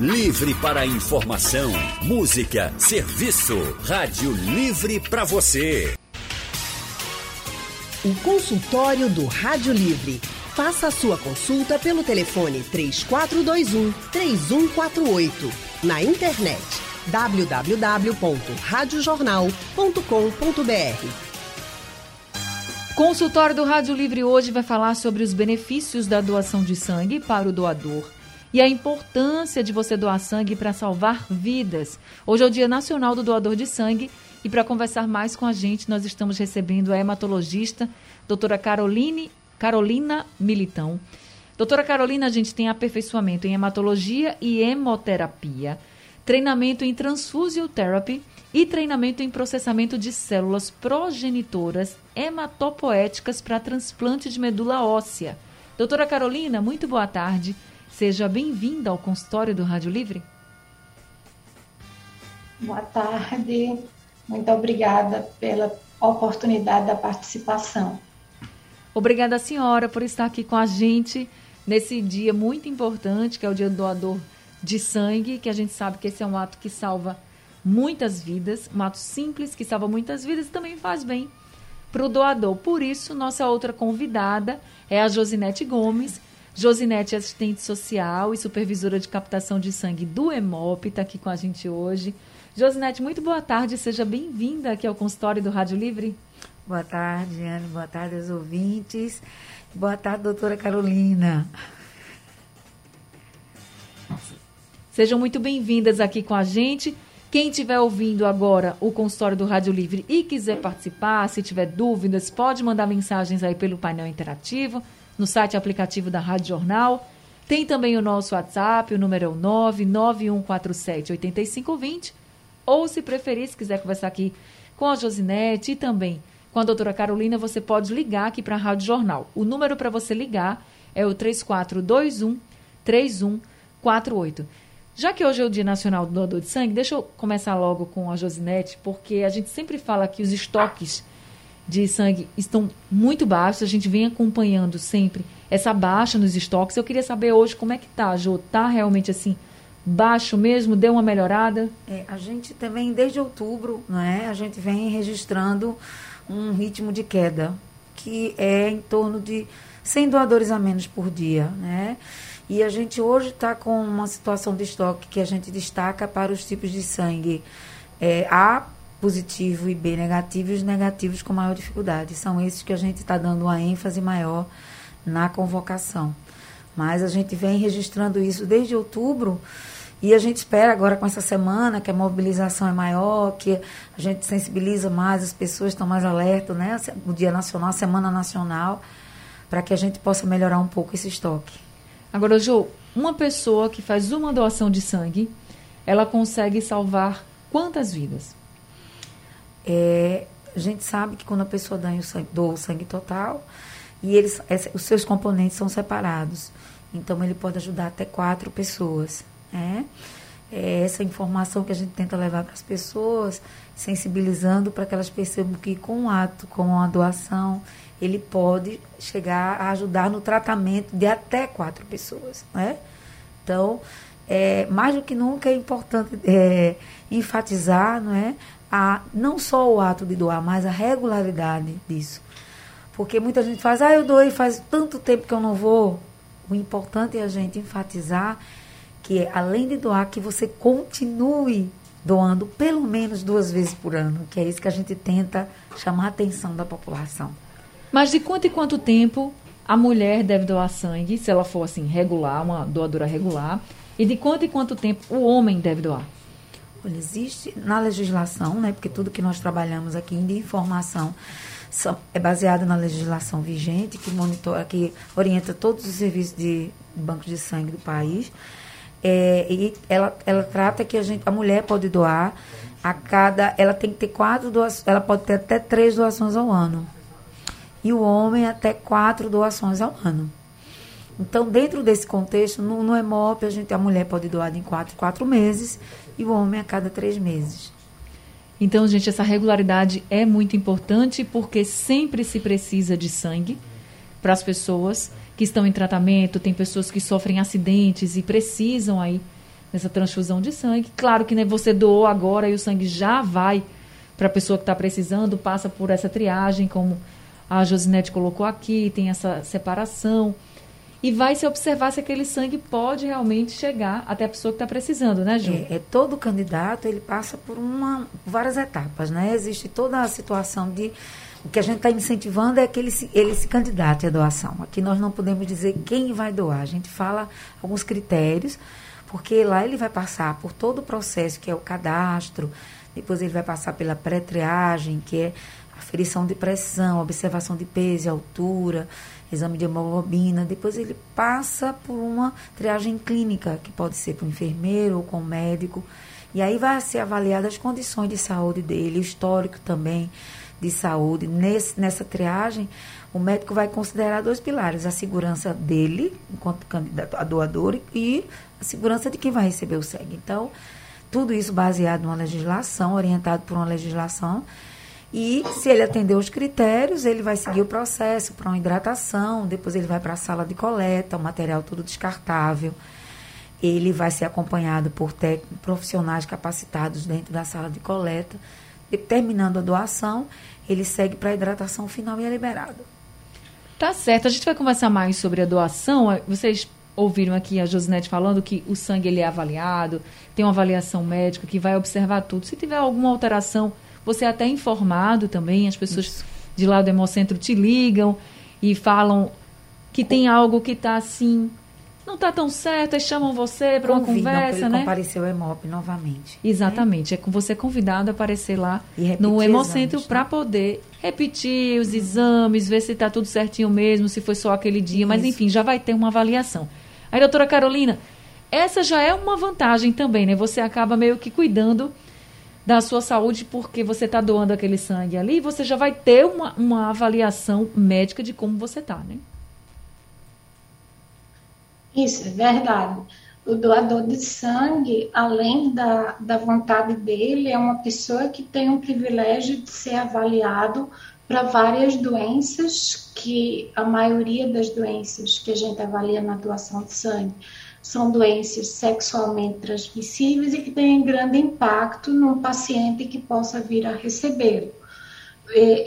Livre para informação, música, serviço. Rádio Livre para você. O consultório do Rádio Livre. Faça a sua consulta pelo telefone 3421 3148. Na internet www.radiojornal.com.br. Consultório do Rádio Livre hoje vai falar sobre os benefícios da doação de sangue para o doador e a importância de você doar sangue para salvar vidas. Hoje é o Dia Nacional do Doador de Sangue e para conversar mais com a gente, nós estamos recebendo a hematologista, doutora Caroline, Carolina Militão. Doutora Carolina, a gente tem aperfeiçoamento em hematologia e hemoterapia, treinamento em transfusion therapy e treinamento em processamento de células progenitoras hematopoéticas para transplante de medula óssea. Doutora Carolina, muito boa tarde. Seja bem-vinda ao consultório do Rádio Livre. Boa tarde, muito obrigada pela oportunidade da participação. Obrigada, senhora, por estar aqui com a gente nesse dia muito importante, que é o Dia do Doador de Sangue, que a gente sabe que esse é um ato que salva muitas vidas, um ato simples que salva muitas vidas e também faz bem para o doador. Por isso, nossa outra convidada é a Josinete Gomes, Josinete, assistente social e supervisora de captação de sangue do EMOP, está aqui com a gente hoje. Josinete, muito boa tarde, seja bem-vinda aqui ao consultório do Rádio Livre. Boa tarde, Ana, boa tarde aos ouvintes. Boa tarde, doutora Carolina. Sejam muito bem-vindas aqui com a gente. Quem estiver ouvindo agora o consultório do Rádio Livre e quiser participar, se tiver dúvidas, pode mandar mensagens aí pelo painel interativo no site aplicativo da Rádio Jornal. Tem também o nosso WhatsApp, o número é o 99147 8520. Ou, se preferir, se quiser conversar aqui com a Josinete e também com a doutora Carolina, você pode ligar aqui para a Rádio Jornal. O número para você ligar é o 3421 3148. Já que hoje é o Dia Nacional do Doador de Sangue, deixa eu começar logo com a Josinete, porque a gente sempre fala que os estoques de sangue estão muito baixos. A gente vem acompanhando sempre essa baixa nos estoques. Eu queria saber hoje como é que tá, Jô. Tá realmente assim baixo mesmo? Deu uma melhorada? É, a gente também desde outubro, não é? A gente vem registrando um ritmo de queda que é em torno de 100 doadores a menos por dia, né? E a gente hoje está com uma situação de estoque que a gente destaca para os tipos de sangue é, A positivo e B negativo, e os negativos com maior dificuldade. São esses que a gente está dando uma ênfase maior na convocação. Mas a gente vem registrando isso desde outubro e a gente espera agora com essa semana que a mobilização é maior, que a gente sensibiliza mais, as pessoas estão mais alertas, né? O Dia Nacional, a Semana Nacional, para que a gente possa melhorar um pouco esse estoque. Agora, Jô, uma pessoa que faz uma doação de sangue, ela consegue salvar quantas vidas? É, a gente sabe que quando a pessoa dá o sangue, doa o sangue total, e eles, os seus componentes são separados. Então, ele pode ajudar até quatro pessoas. Né? É essa informação que a gente tenta levar para as pessoas, sensibilizando para que elas percebam que com o ato, com a doação, ele pode chegar a ajudar no tratamento de até quatro pessoas. Né? Então, é, mais do que nunca é importante é, enfatizar não é, a, não só o ato de doar, mas a regularidade disso. Porque muita gente faz, ah, eu doei faz tanto tempo que eu não vou. O importante é a gente enfatizar que, além de doar, que você continue doando pelo menos duas vezes por ano, que é isso que a gente tenta chamar a atenção da população. Mas de quanto em quanto tempo a mulher deve doar sangue, se ela for assim regular, uma doadora regular, e de quanto em quanto tempo o homem deve doar? Olha, existe na legislação, né, porque tudo que nós trabalhamos aqui de informação são, é baseado na legislação vigente, que monitora, que orienta todos os serviços de bancos de sangue do país. É, e ela, ela trata que a, gente, a mulher pode doar a cada. Ela tem que ter quatro doações, ela pode ter até três doações ao ano. E o homem até quatro doações ao ano. Então, dentro desse contexto, no, no EMOP, a, gente, a mulher pode doar em quatro, quatro meses e o homem a cada três meses. Então, gente, essa regularidade é muito importante porque sempre se precisa de sangue para as pessoas que estão em tratamento, tem pessoas que sofrem acidentes e precisam aí nessa transfusão de sangue. Claro que né, você doou agora e o sangue já vai para a pessoa que está precisando, passa por essa triagem, como a Josinete colocou aqui, tem essa separação. E vai se observar se aquele sangue pode realmente chegar até a pessoa que está precisando, né, Ju? É, é, todo candidato ele passa por uma várias etapas, né? Existe toda a situação de o que a gente está incentivando é que ele se, ele se candidate à doação. Aqui nós não podemos dizer quem vai doar. A gente fala alguns critérios, porque lá ele vai passar por todo o processo que é o cadastro, depois ele vai passar pela pré-triagem, que é aferição de pressão, observação de peso e altura, exame de hemoglobina. Depois ele passa por uma triagem clínica, que pode ser o enfermeiro ou com médico. E aí vai ser avaliada as condições de saúde dele, histórico também de saúde. Nesse, nessa triagem, o médico vai considerar dois pilares: a segurança dele, enquanto candidato a doador, e a segurança de quem vai receber o sangue. Então, tudo isso baseado numa legislação, orientado por uma legislação. E se ele atender os critérios, ele vai seguir o processo para uma hidratação, depois ele vai para a sala de coleta, o material tudo descartável. Ele vai ser acompanhado por profissionais capacitados dentro da sala de coleta. E, terminando a doação, ele segue para a hidratação final e é liberado. Tá certo. A gente vai conversar mais sobre a doação. Vocês ouviram aqui a Josinete falando que o sangue ele é avaliado, tem uma avaliação médica que vai observar tudo. Se tiver alguma alteração, você é até informado também, as pessoas Isso. de lá do Hemocentro te ligam e falam que tem algo que está assim, não está tão certo, aí chamam você para uma conversa, ele né? comparecer o Hemop novamente. Exatamente, né? é com você convidado a aparecer lá no Hemocentro para né? poder repetir os exames, ver se está tudo certinho mesmo, se foi só aquele dia, Isso. mas enfim, já vai ter uma avaliação. Aí, doutora Carolina, essa já é uma vantagem também, né? Você acaba meio que cuidando da sua saúde porque você está doando aquele sangue ali, você já vai ter uma, uma avaliação médica de como você está, né? Isso, é verdade. O doador de sangue, além da, da vontade dele, é uma pessoa que tem o privilégio de ser avaliado para várias doenças, que a maioria das doenças que a gente avalia na doação de sangue são doenças sexualmente transmissíveis e que têm grande impacto num paciente que possa vir a recebê-lo.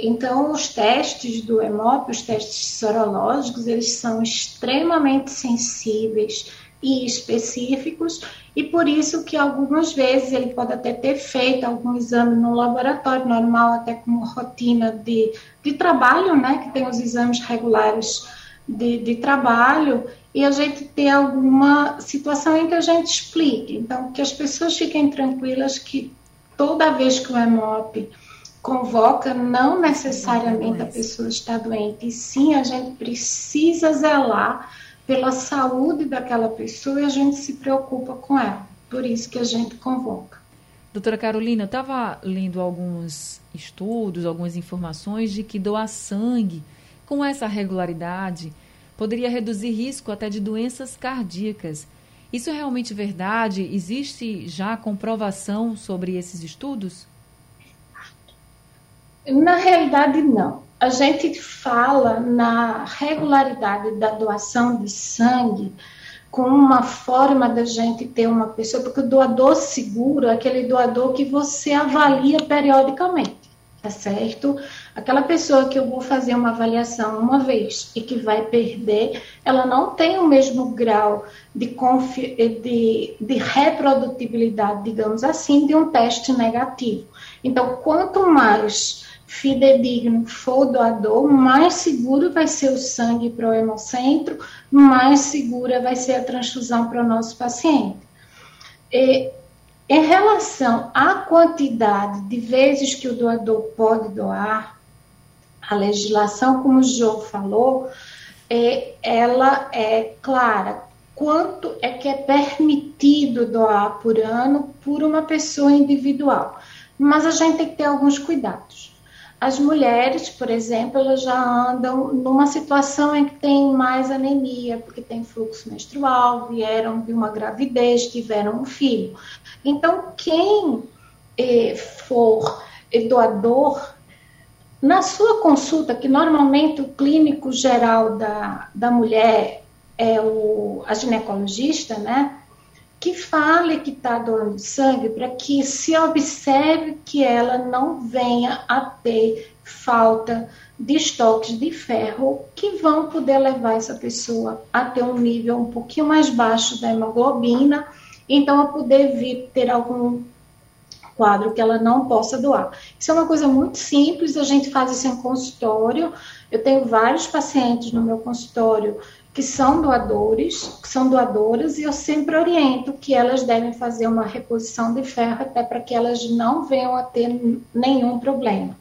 Então, os testes do HEMOP, os testes sorológicos, eles são extremamente sensíveis e específicos, e por isso que algumas vezes ele pode até ter feito algum exame no laboratório normal, até como rotina de, de trabalho, né, que tem os exames regulares de, de trabalho, e a gente ter alguma situação em que a gente explique. Então, que as pessoas fiquem tranquilas que toda vez que o HEMOP convoca, não necessariamente a pessoa está doente, e sim a gente precisa zelar pela saúde daquela pessoa e a gente se preocupa com ela. Por isso que a gente convoca. Doutora Carolina, eu estava lendo alguns estudos, algumas informações de que doar sangue com essa regularidade poderia reduzir risco até de doenças cardíacas. Isso é realmente verdade? Existe já comprovação sobre esses estudos? Na realidade, não a gente fala na regularidade da doação de sangue como uma forma da gente ter uma pessoa, porque o doador seguro é aquele doador que você avalia periodicamente, tá certo? Aquela pessoa que eu vou fazer uma avaliação uma vez e que vai perder, ela não tem o mesmo grau de, de, de reprodutibilidade, digamos assim, de um teste negativo. Então, quanto mais fidedigno for o doador, mais seguro vai ser o sangue para o hemocentro, mais segura vai ser a transfusão para o nosso paciente. E, em relação à quantidade de vezes que o doador pode doar, a legislação, como o João falou, é, ela é clara. Quanto é que é permitido doar por ano por uma pessoa individual? Mas a gente tem que ter alguns cuidados. As mulheres, por exemplo, elas já andam numa situação em que tem mais anemia, porque tem fluxo menstrual, vieram de uma gravidez, tiveram um filho. Então, quem eh, for doador, na sua consulta, que normalmente o clínico geral da, da mulher é o, a ginecologista, né? que fale que está doando sangue para que se observe que ela não venha a ter falta de estoques de ferro que vão poder levar essa pessoa a ter um nível um pouquinho mais baixo da hemoglobina, então a poder vir ter algum quadro que ela não possa doar. Isso é uma coisa muito simples, a gente faz isso em consultório. Eu tenho vários pacientes no meu consultório que são doadores, que são doadoras, e eu sempre oriento que elas devem fazer uma reposição de ferro até para que elas não venham a ter nenhum problema.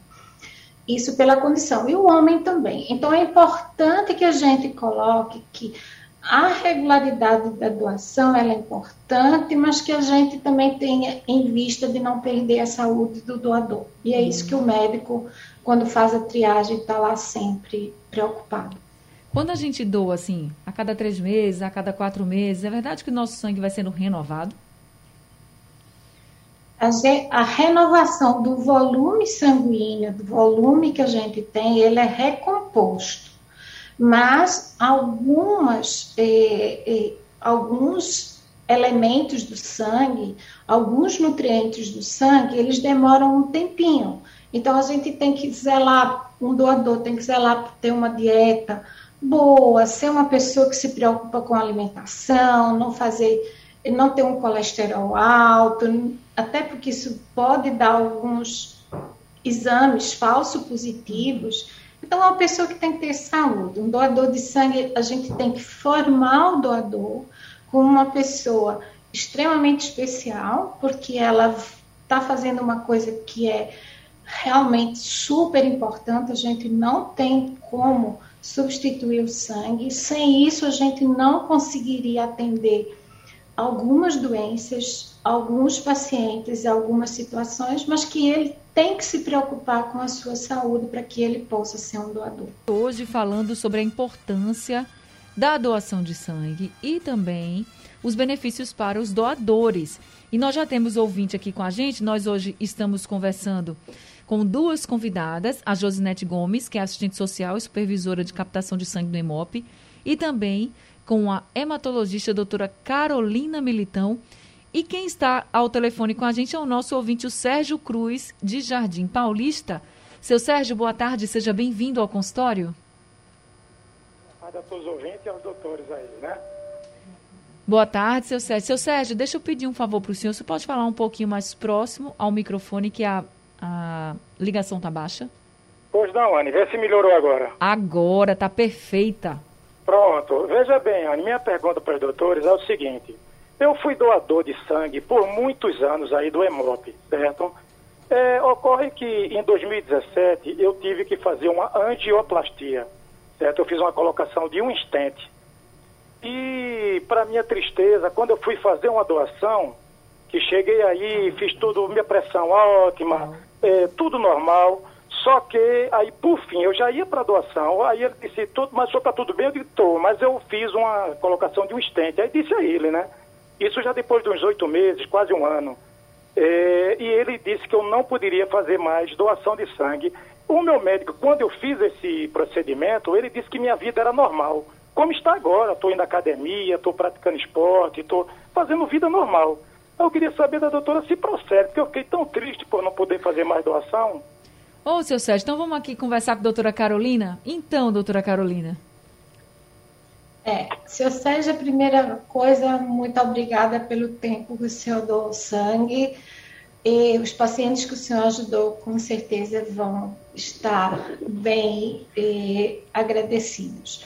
Isso pela condição. E o homem também. Então é importante que a gente coloque que a regularidade da doação é importante, mas que a gente também tenha em vista de não perder a saúde do doador. E é isso que o médico, quando faz a triagem, está lá sempre preocupado. Quando a gente doa, assim, a cada três meses, a cada quatro meses, é verdade que o nosso sangue vai sendo renovado? A, renovação do volume sanguíneo, do volume que a gente tem, ele é recomposto. Mas algumas, eh, eh, alguns elementos do sangue, alguns nutrientes do sangue, eles demoram um tempinho. Então a gente tem que zelar, um doador tem que zelar por ter uma dieta boa, ser uma pessoa que se preocupa com a alimentação, não fazer, não ter um colesterol alto, até porque isso pode dar alguns exames falso positivos. Então, é uma pessoa que tem que ter saúde. Um doador de sangue, a gente tem que formar o doador como uma pessoa extremamente especial, porque ela está fazendo uma coisa que é realmente super importante. A gente não tem como substituir o sangue. Sem isso, a gente não conseguiria atender algumas doenças, alguns pacientes, algumas situações, mas que ele tem que se preocupar com a sua saúde para que ele possa ser um doador. Hoje falando sobre a importância da doação de sangue e também os benefícios para os doadores. E nós já temos ouvinte aqui com a gente, nós hoje estamos conversando com duas convidadas, a Josinete Gomes, que é assistente social e supervisora de captação de sangue do EMOP, e também com a hematologista doutora Carolina Militão. E quem está ao telefone com a gente é o nosso ouvinte, o Sérgio Cruz, de Jardim Paulista. Seu Sérgio, boa tarde, seja bem-vindo ao consultório. Boa tarde a todos os ouvintes e aos doutores aí, né? Boa tarde, seu Sérgio. Seu Sérgio, deixa eu pedir um favor para o senhor. Você pode falar um pouquinho mais próximo ao microfone, que a a ligação tá baixa? Pois não, Anne, vê se melhorou agora. Agora, tá perfeita. Pronto. Veja bem, Anne, minha pergunta para os doutores é o seguinte. Eu fui doador de sangue por muitos anos aí do EMOP, certo? É, ocorre que em 2017 eu tive que fazer uma angioplastia, certo? Eu fiz uma colocação de um estente. E, para minha tristeza, quando eu fui fazer uma doação, que cheguei aí, fiz tudo, minha pressão ótima, é, tudo normal. Só que aí, por fim, eu já ia para doação. Aí ele disse, tudo, mas só está tudo bem? Eu disse, tô, mas eu fiz uma colocação de um estente. Aí disse a ele, né? Isso já depois de uns oito meses, quase um ano. É, e ele disse que eu não poderia fazer mais doação de sangue. O meu médico, quando eu fiz esse procedimento, ele disse que minha vida era normal. Como está agora, estou indo à academia, estou praticando esporte, estou fazendo vida normal. Eu queria saber da doutora se procede, porque eu fiquei tão triste por não poder fazer mais doação. Ô, seu Sérgio, então vamos aqui conversar com a doutora Carolina? Então, doutora Carolina. É, seu Sérgio, a primeira coisa, muito obrigada pelo tempo que o senhor doou sangue. E os pacientes que o senhor ajudou, com certeza, vão estar bem agradecidos.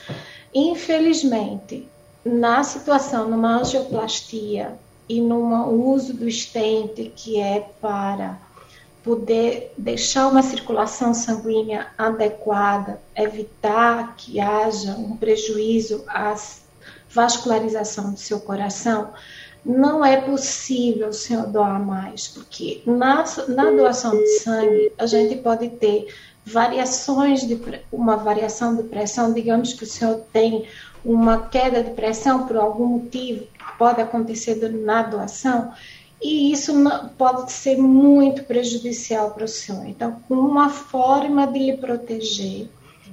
Infelizmente, na situação, numa angioplastia, e no uso do estente, que é para poder deixar uma circulação sanguínea adequada, evitar que haja um prejuízo à vascularização do seu coração, não é possível o senhor doar mais, porque na, na doação de sangue a gente pode ter variações de uma variação de pressão, digamos que o senhor tem uma queda de pressão por algum motivo, pode acontecer na doação, e isso pode ser muito prejudicial para o senhor. Então, uma forma de lhe proteger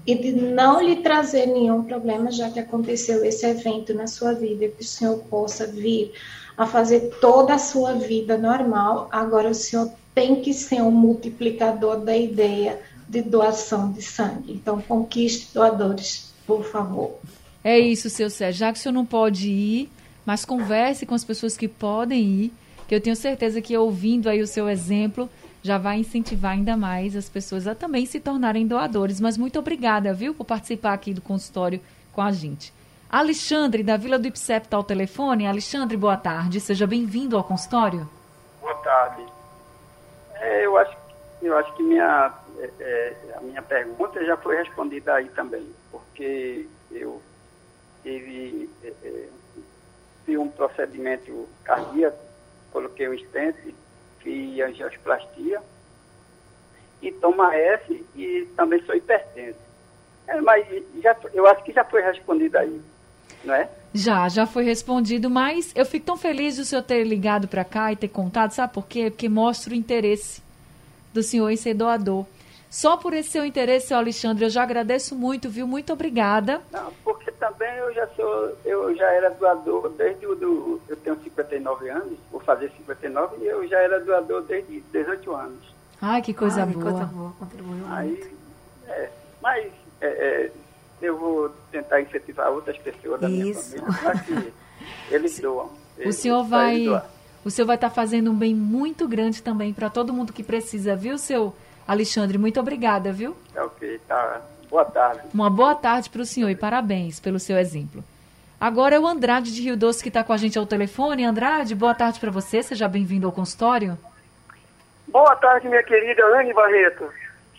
e de não lhe trazer nenhum problema, já que aconteceu esse evento na sua vida, que o senhor possa vir a fazer toda a sua vida normal. Agora o senhor tem que ser um multiplicador da ideia de doação de sangue. Então, conquiste doadores, por favor. É isso, seu Sérgio. Já que o senhor não pode ir, mas converse com as pessoas que podem ir, que eu tenho certeza que ouvindo aí o seu exemplo já vai incentivar ainda mais as pessoas a também se tornarem doadores. Mas muito obrigada, viu, por participar aqui do consultório com a gente. Alexandre, da Vila do Ipsep, está ao telefone. Alexandre, boa tarde. Seja bem-vindo ao consultório. Boa tarde. É, eu, acho, eu acho que minha, é, é, a minha pergunta já foi respondida aí também, porque eu tive, é, é fiz um procedimento cardíaco, coloquei um stent, fiz angioplastia e toma S e também sou hipertenso. É, mas já, eu acho que já foi respondido aí, não é? Já, já foi respondido, mas eu fico tão feliz de o senhor ter ligado para cá e ter contado, sabe por quê? Porque mostra o interesse do senhor em ser doador. Só por esse seu interesse, seu Alexandre, eu já agradeço muito, viu? Muito obrigada. Não, porque também eu já sou, eu já era doador desde o do, eu tenho 59 anos, vou fazer 59 e eu já era doador desde 18 anos. Ai, que coisa Ai, boa. coisa boa, contribuiu Aí, muito. é, mas é, é, eu vou tentar incentivar outras pessoas da minha Isso. família para que eles doam. O Eles- senhor pra eles vai, o senhor vai estar fazendo um bem muito grande também para todo mundo que precisa, viu, seu Alexandre? Muito obrigada, viu? É ok, tá. Boa tarde. Uma boa tarde para o senhor e parabéns pelo seu exemplo. Agora é o Andrade de Rio Doce que está com a gente ao telefone. Andrade, boa tarde para você. Seja bem-vindo ao consultório. Boa tarde, minha querida Anne Barreto.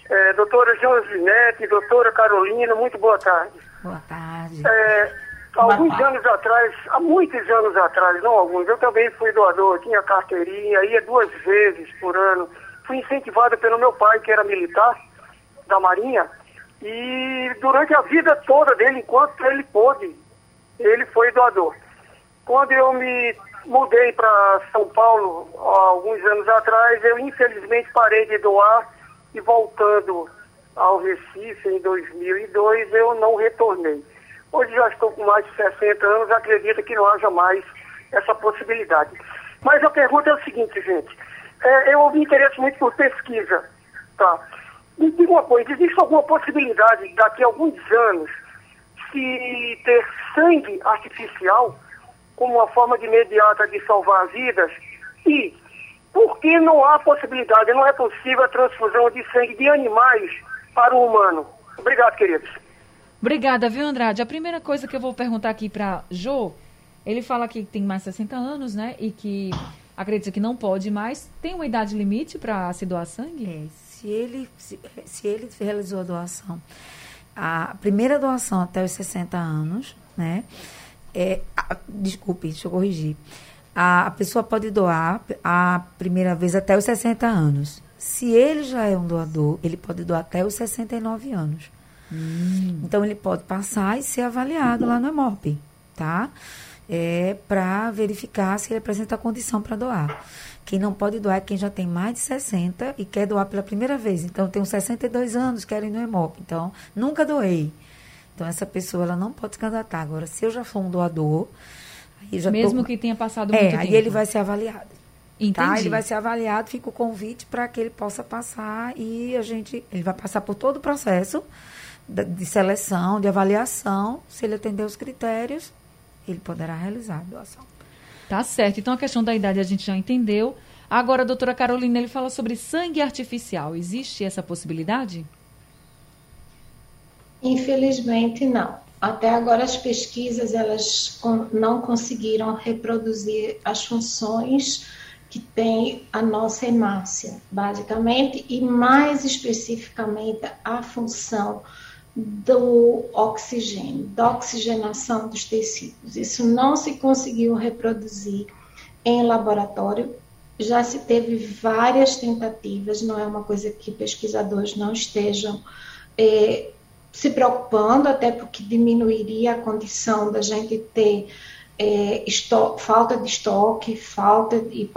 É, doutora Josinete, doutora Carolina, muito boa tarde. Boa tarde. É, alguns anos atrás, há muitos anos atrás, não alguns, eu também fui doador, tinha carteirinha, ia duas vezes por ano. Fui incentivado pelo meu pai, que era militar da Marinha, e durante a vida toda dele, enquanto ele pôde, ele foi doador. Quando eu me mudei para São Paulo, alguns anos atrás, eu infelizmente parei de doar e voltando ao Recife em 2002, eu não retornei. Hoje já estou com mais de 60 anos, acredito que não haja mais essa possibilidade. Mas a pergunta é o seguinte, gente. É, eu me interesso muito por pesquisa, tá? Me diga uma coisa, existe alguma possibilidade daqui a alguns anos se ter sangue artificial como uma forma de imediata de salvar vidas? E por que não há possibilidade, não é possível a transfusão de sangue de animais para o humano? Obrigado, queridos. Obrigada, viu, Andrade? A primeira coisa que eu vou perguntar aqui para Jô, ele fala que tem mais de 60 anos, né? E que acredita que não pode mais. Tem uma idade limite para se doar sangue? É, se ele, se, se ele realizou a doação, a primeira doação até os 60 anos, né? É, a- desculpe, deixa eu corrigir. A, a pessoa pode doar a primeira vez até os 60 anos. Se ele já é um doador, ele pode doar até os 69 anos. Então ele pode passar e ser avaliado lá no EMOP, tá? É, para verificar se ele apresenta a condição para doar. Quem não pode doar é quem já tem mais de 60 e quer doar pela primeira vez. Então, eu tenho 62 anos, quero ir no EMOP. Então, nunca doei. Então, essa pessoa ela não pode se candidatar. Agora, se eu já for um doador, aí já tô- Mesmo que tenha passado É, muito aí tempo. ele vai ser avaliado. Entendi. Tá? Ele vai ser avaliado, fica o convite para que ele possa passar e a gente. Ele vai passar por todo o processo de seleção, de avaliação. Se ele atender os critérios, ele poderá realizar a doação. Tá certo. Então a questão da idade a gente já entendeu. Agora, a doutora Carolina, ele fala sobre sangue artificial. Existe essa possibilidade? Infelizmente, não. Até agora, as pesquisas elas não conseguiram reproduzir as funções que tem a nossa hemácia, basicamente, e mais especificamente a função do oxigênio, da oxigenação dos tecidos. Isso não se conseguiu reproduzir em laboratório. Já se teve várias tentativas, não é uma coisa que pesquisadores não estejam eh, se preocupando, até porque diminuiria a condição da gente ter é, falta de estoque, falta de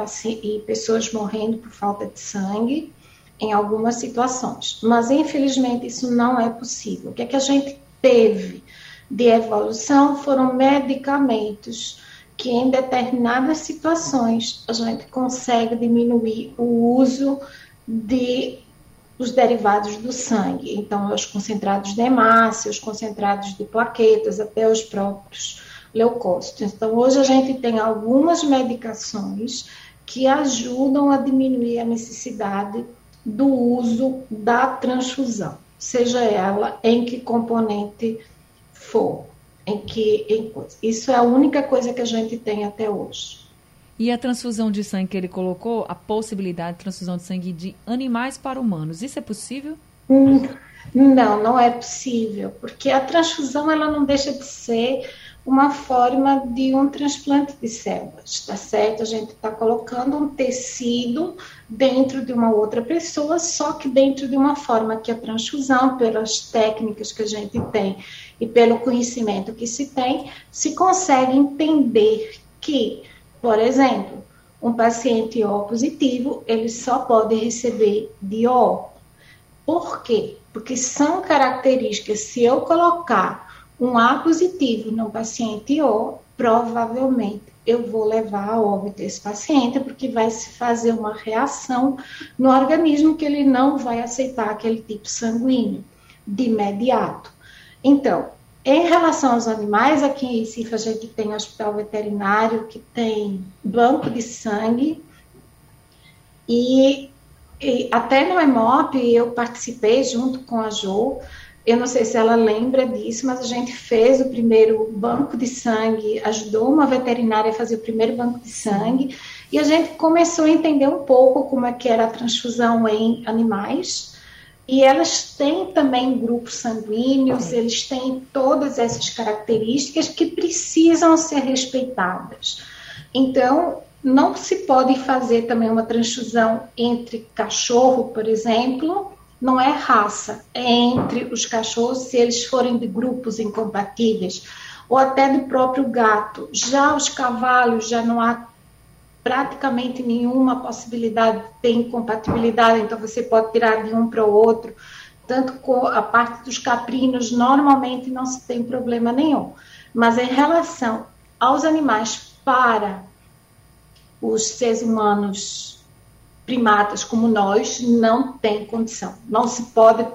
e pessoas morrendo por falta de sangue em algumas situações. Mas, infelizmente, isso não é possível. O que, é que a gente teve de evolução foram medicamentos que em determinadas situações a gente consegue diminuir o uso de os derivados do sangue, então os concentrados de hemácia, os concentrados de plaquetas, até os próprios leucócitos. Então hoje a gente tem algumas medicações que ajudam a diminuir a necessidade do uso da transfusão, seja ela em que componente for, em que em, isso é a única coisa que a gente tem até hoje. E a transfusão de sangue que ele colocou, a possibilidade de transfusão de sangue de animais para humanos, isso é possível? Hum, não, não é possível, porque a transfusão ela não deixa de ser uma forma de um transplante de células, tá certo? A gente está colocando um tecido dentro de uma outra pessoa, só que dentro de uma forma que a transfusão, pelas técnicas que a gente tem e pelo conhecimento que se tem, se consegue entender que, por exemplo, um paciente O positivo, ele só pode receber de O. Por quê? Porque são características, se eu colocar um A positivo no paciente O, provavelmente eu vou levar a óbito esse paciente, porque vai se fazer uma reação no organismo que ele não vai aceitar aquele tipo sanguíneo de imediato. Então, em relação aos animais, aqui em Recife a gente tem hospital veterinário que tem banco de sangue e, e até no EMOP eu participei junto com a Jo eu não sei se ela lembra disso, mas a gente fez o primeiro banco de sangue, ajudou uma veterinária a fazer o primeiro banco de sangue, e a gente começou a entender um pouco como é que era a transfusão em animais. E elas têm também grupos sanguíneos, eles têm todas essas características que precisam ser respeitadas. Então, não se pode fazer também uma transfusão entre cachorro, por exemplo, não é raça, é entre os cachorros, se eles forem de grupos incompatíveis, ou até do próprio gato. Já os cavalos, já não há praticamente nenhuma possibilidade de ter incompatibilidade, então você pode tirar de um para o outro. Tanto com a parte dos caprinos, normalmente não se tem problema nenhum. Mas em relação aos animais para os seres humanos primatas como nós não tem condição. Não se pode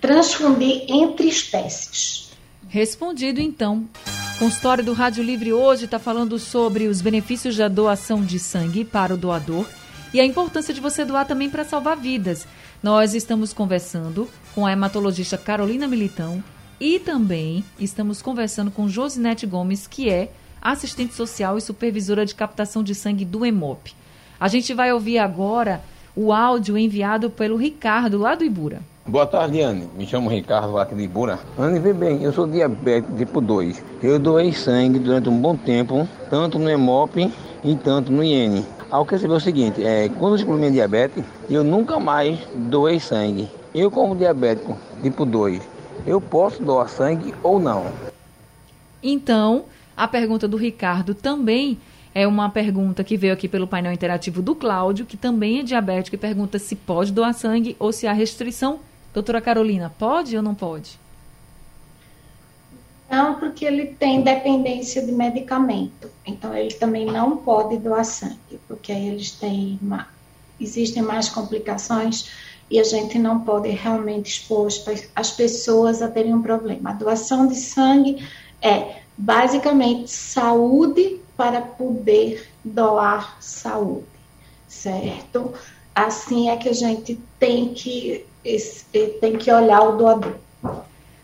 transfundir entre espécies. Respondido então. O consultório do Rádio Livre hoje está falando sobre os benefícios da doação de sangue para o doador e a importância de você doar também para salvar vidas. Nós estamos conversando com a hematologista Carolina Militão e também estamos conversando com Josinete Gomes, que é assistente social e supervisora de captação de sangue do EMOP. A gente vai ouvir agora o áudio enviado pelo Ricardo, lá do Ibura. Boa tarde, Anne. Me chamo Ricardo, aqui de Ibura. Anne, vê bem, eu sou diabético tipo 2. Eu doei sangue durante um bom tempo, tanto no EMOP e tanto no IN. Ao que saber o seguinte, é, quando eu descobri minha diabetes, eu nunca mais doei sangue. Eu, como diabético tipo 2, eu posso doar sangue ou não? Então, a pergunta do Ricardo também é uma pergunta que veio aqui pelo painel interativo do Cláudio, que também é diabético e pergunta se pode doar sangue ou se há restrição. Doutora Carolina, pode ou não pode? Não, porque ele tem dependência de medicamento. Então, ele também não pode doar sangue, porque aí eles têm uma, existem mais complicações e a gente não pode realmente expor as pessoas a terem um problema. A doação de sangue é basicamente saúde para poder doar saúde, certo? Assim é que a gente tem que, tem que olhar o doador.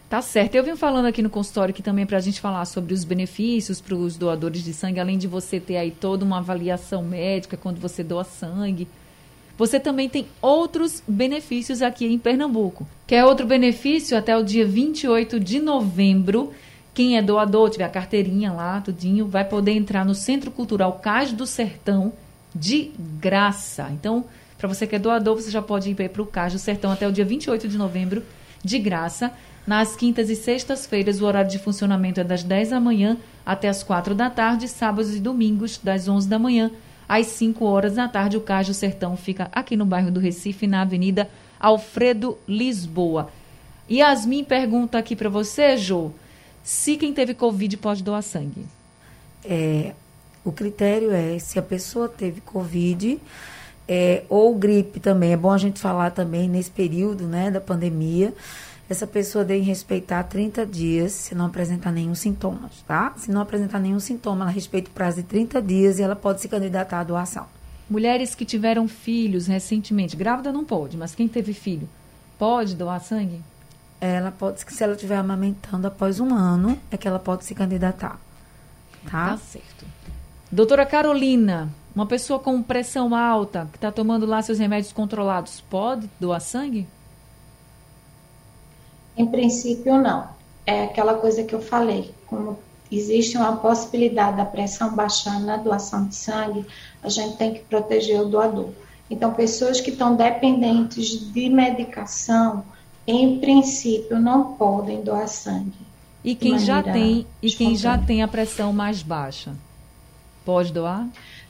Tá certo. Eu venho falando aqui no consultório que também para a gente falar sobre os benefícios para os doadores de sangue, além de você ter aí toda uma avaliação médica quando você doa sangue. Você também tem outros benefícios aqui em Pernambuco. Quer outro benefício? Até o dia 28 de novembro, quem é doador, tiver a carteirinha lá, tudinho, vai poder entrar no Centro Cultural Cais do Sertão de graça. Então, para você que é doador, você já pode ir para o Cais do Sertão até o dia 28 de novembro, de graça. Nas quintas e sextas-feiras, o horário de funcionamento é das 10 da manhã até as 4 da tarde, sábados e domingos, das 11 da manhã às 5 horas da tarde. O Cais do Sertão fica aqui no bairro do Recife, na Avenida Alfredo Lisboa. Yasmin pergunta aqui para você, Jô se quem teve Covid pode doar sangue. é, o critério é se a pessoa teve Covid é, ou gripe também. É bom a gente falar também nesse período né, da pandemia. Essa pessoa deve respeitar 30 dias se não apresentar nenhum sintoma, tá? Se não apresentar nenhum sintoma, ela respeita o prazo de 30 dias e ela pode se candidatar à doação. Mulheres que tiveram filhos recentemente, grávida não pode, mas quem teve filho, pode doar sangue? Ela pode, se ela estiver amamentando após um ano, é que ela pode se candidatar. Tá? Tá certo. Doutora Carolina, uma pessoa com pressão alta, que está tomando lá seus remédios controlados, pode doar sangue? Em princípio, não. É aquela coisa que eu falei. Como existe uma possibilidade da pressão baixar na doação de sangue, a gente tem que proteger o doador. Então, pessoas que estão dependentes de medicação, em princípio, não podem doar sangue. E quem já tem e quem já tem a pressão mais baixa, pode doar?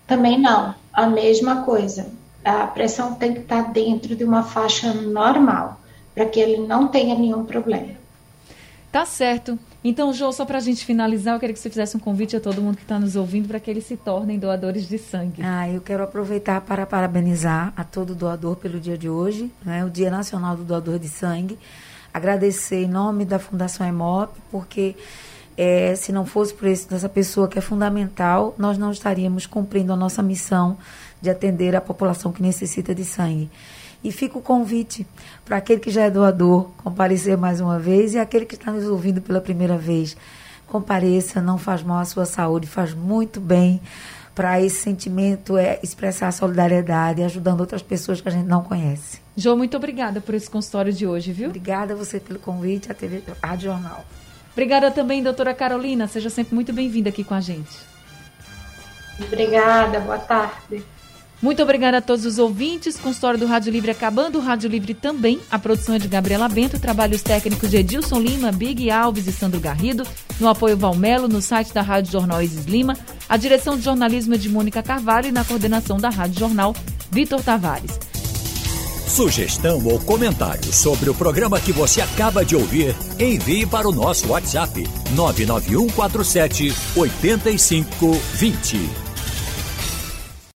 Também não. A mesma coisa. A pressão tem que estar dentro de uma faixa normal, para que ele não tenha nenhum problema. Tá certo. Então, Jô, só para a gente finalizar, eu queria que você fizesse um convite a todo mundo que está nos ouvindo para que eles se tornem doadores de sangue. Ah, eu quero aproveitar para parabenizar a todo doador pelo dia de hoje, né, o Dia Nacional do Doador de Sangue. Agradecer em nome da Fundação EMOP, porque é, se não fosse por esse, essa pessoa que é fundamental, nós não estaríamos cumprindo a nossa missão de atender a população que necessita de sangue. E fica o convite para aquele que já é doador comparecer mais uma vez e aquele que está nos ouvindo pela primeira vez. Compareça, não faz mal à sua saúde, faz muito bem para esse sentimento é expressar solidariedade, ajudando outras pessoas que a gente não conhece. João, muito obrigada por esse consultório de hoje, viu? Obrigada a você pelo convite, a TV Rádio Jornal. Obrigada também, doutora Carolina. Seja sempre muito bem-vinda aqui com a gente. Obrigada, boa tarde. Muito obrigada a todos os ouvintes. Com história do Rádio Livre acabando, o Rádio Livre também. A produção é de Gabriela Bento, trabalhos técnicos de Edilson Lima, Big Alves e Sandro Garrido. No apoio Valmelo, no site da Rádio Jornal Isis Lima. A direção de jornalismo é de Mônica Carvalho e na coordenação da Rádio Jornal, Vitor Tavares. Sugestão ou comentário sobre o programa que você acaba de ouvir, envie para o nosso WhatsApp 99147 8520.